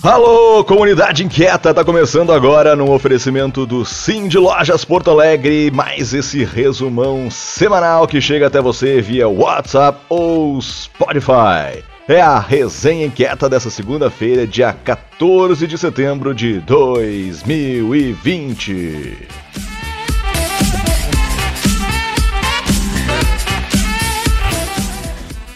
Alô, comunidade inquieta, tá começando agora no oferecimento do Sim de Lojas Porto Alegre, mais esse resumão semanal que chega até você via WhatsApp ou Spotify. É a resenha inquieta dessa segunda-feira, dia 14 de setembro de 2020.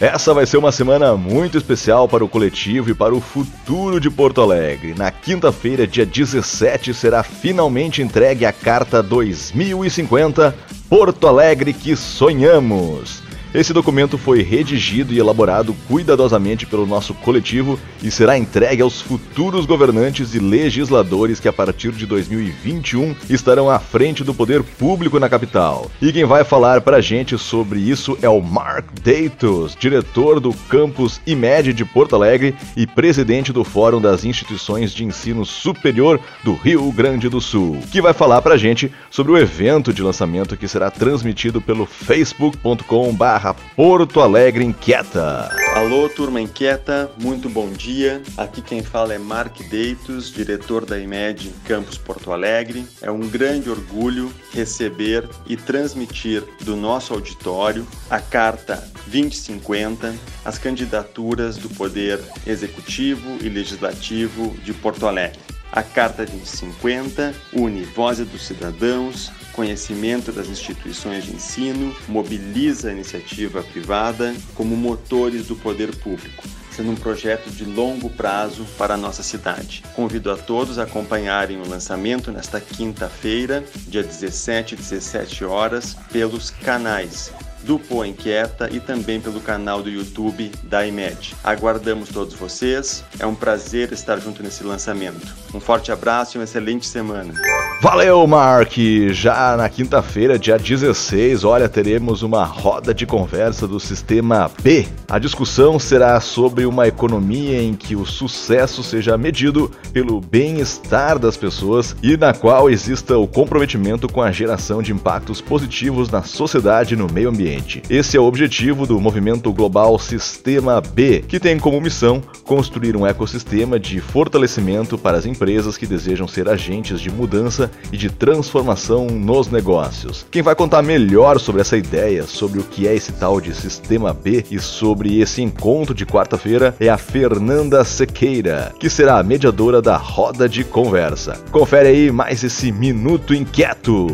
Essa vai ser uma semana muito especial para o coletivo e para o futuro de Porto Alegre. Na quinta-feira, dia 17, será finalmente entregue a Carta 2050 Porto Alegre que sonhamos. Esse documento foi redigido e elaborado cuidadosamente pelo nosso coletivo e será entregue aos futuros governantes e legisladores que a partir de 2021 estarão à frente do poder público na capital. E quem vai falar para a gente sobre isso é o Mark Deitos, diretor do campus IMED de Porto Alegre e presidente do Fórum das Instituições de Ensino Superior do Rio Grande do Sul, que vai falar para a gente sobre o evento de lançamento que será transmitido pelo facebook.com.br barra Porto Alegre Inquieta. Alô, turma inquieta, muito bom dia. Aqui quem fala é Mark Deitos, diretor da IMED Campus Porto Alegre. É um grande orgulho receber e transmitir do nosso auditório a Carta 2050, as candidaturas do Poder Executivo e Legislativo de Porto Alegre. A Carta 2050 une voz dos cidadãos, conhecimento das instituições de ensino, mobiliza a iniciativa privada como motores do poder público sendo um projeto de longo prazo para a nossa cidade. Convido a todos a acompanharem o lançamento nesta quinta-feira, dia 17 e 17 horas, pelos canais do Inquieta e também pelo canal do YouTube da IMED. Aguardamos todos vocês, é um prazer estar junto nesse lançamento. Um forte abraço e uma excelente semana. Valeu, Mark! Já na quinta-feira, dia 16, olha, teremos uma roda de conversa do Sistema B. A discussão será sobre uma economia em que o sucesso seja medido pelo bem-estar das pessoas e na qual exista o comprometimento com a geração de impactos positivos na sociedade e no meio ambiente ambiente. Esse é o objetivo do movimento global Sistema B, que tem como missão construir um ecossistema de fortalecimento para as empresas que desejam ser agentes de mudança e de transformação nos negócios. Quem vai contar melhor sobre essa ideia, sobre o que é esse tal de Sistema B e sobre esse encontro de quarta-feira é a Fernanda Sequeira, que será a mediadora da roda de conversa. Confere aí mais esse minuto inquieto.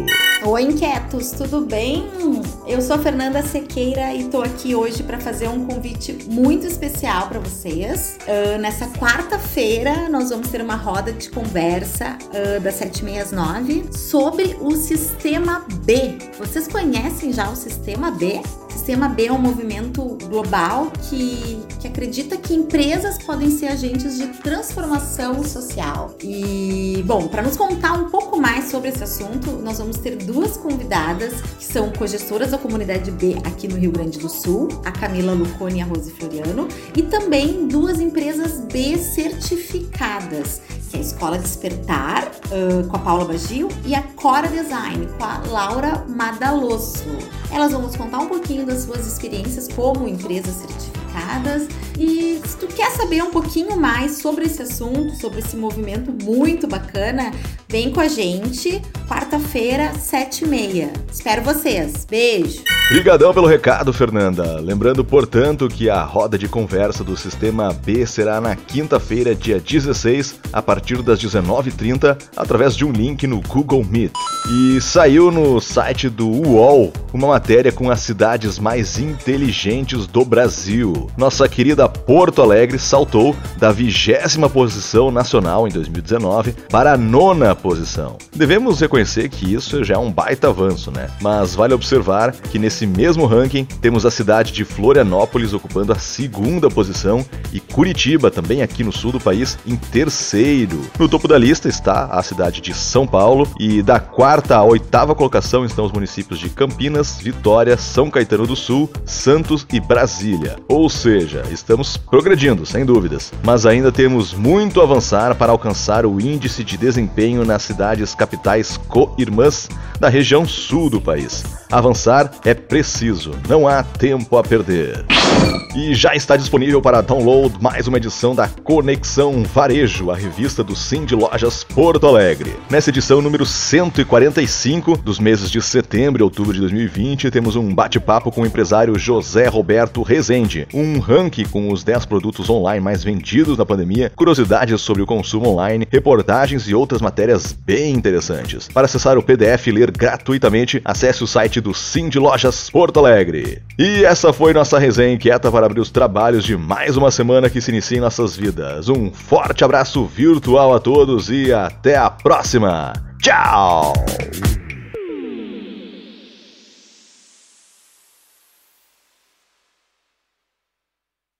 Oi, inquietos, tudo bem? Eu sou a Fernanda Sequeira e tô aqui hoje para fazer um convite muito especial para vocês. Uh, nessa quarta-feira, nós vamos ter uma roda de conversa uh, das 7h30 às 9 sobre o Sistema B. Vocês conhecem já o Sistema B? Sistema B é um movimento global que, que acredita que empresas podem ser agentes de transformação social. E, bom, para nos contar um pouco mais sobre esse assunto, nós vamos ter duas convidadas que são cogestoras da comunidade B aqui no Rio Grande do Sul, a Camila Lucone e a Rose Floriano, e também duas empresas B certificadas, que é a Escola Despertar, uh, com a Paula Bagil, e a Cora Design, com a Laura Madalosso. Elas vão nos contar um pouquinho das suas experiências como empresas certificadas e se tu quer saber um pouquinho mais sobre esse assunto, sobre esse movimento muito bacana, vem com a gente, quarta-feira, sete e meia. Espero vocês. Beijo! Obrigadão pelo recado, Fernanda. Lembrando, portanto, que a roda de conversa do Sistema B será na quinta-feira, dia 16, a partir das 19h30, através de um link no Google Meet. E saiu no site do UOL uma matéria com as cidades mais inteligentes do Brasil. Nossa querida Porto Alegre saltou da vigésima posição nacional em 2019 para a nona posição. Devemos reconhecer que isso já é um baita avanço, né? Mas vale observar que nesse mesmo ranking temos a cidade de Florianópolis ocupando a segunda posição e Curitiba, também aqui no sul do país, em terceiro. No topo da lista está a cidade de São Paulo e da quarta à oitava colocação estão os municípios de Campinas, Vitória, São Caetano do Sul, Santos e Brasília. Ou seja, estamos progredindo, sem dúvidas, mas ainda temos muito a avançar para alcançar o índice de desempenho nas cidades capitais co-irmãs da região sul do país. Avançar é preciso, não há tempo a perder. E já está disponível para download mais uma edição da Conexão Varejo, a revista do Sim de Lojas Porto Alegre. Nessa edição número 145 dos meses de setembro e outubro de 2020, temos um bate-papo com o empresário José Roberto Rezende, um ranking com os 10 produtos online mais vendidos na pandemia, curiosidades sobre o consumo online, reportagens e outras matérias bem interessantes. Para acessar o PDF e ler gratuitamente, acesse o site do Sim de Lojas Porto Alegre. E essa foi nossa resenha inquieta para abrir os trabalhos de mais uma semana que se inicia em nossas vidas. Um forte abraço virtual a todos e até a próxima. Tchau!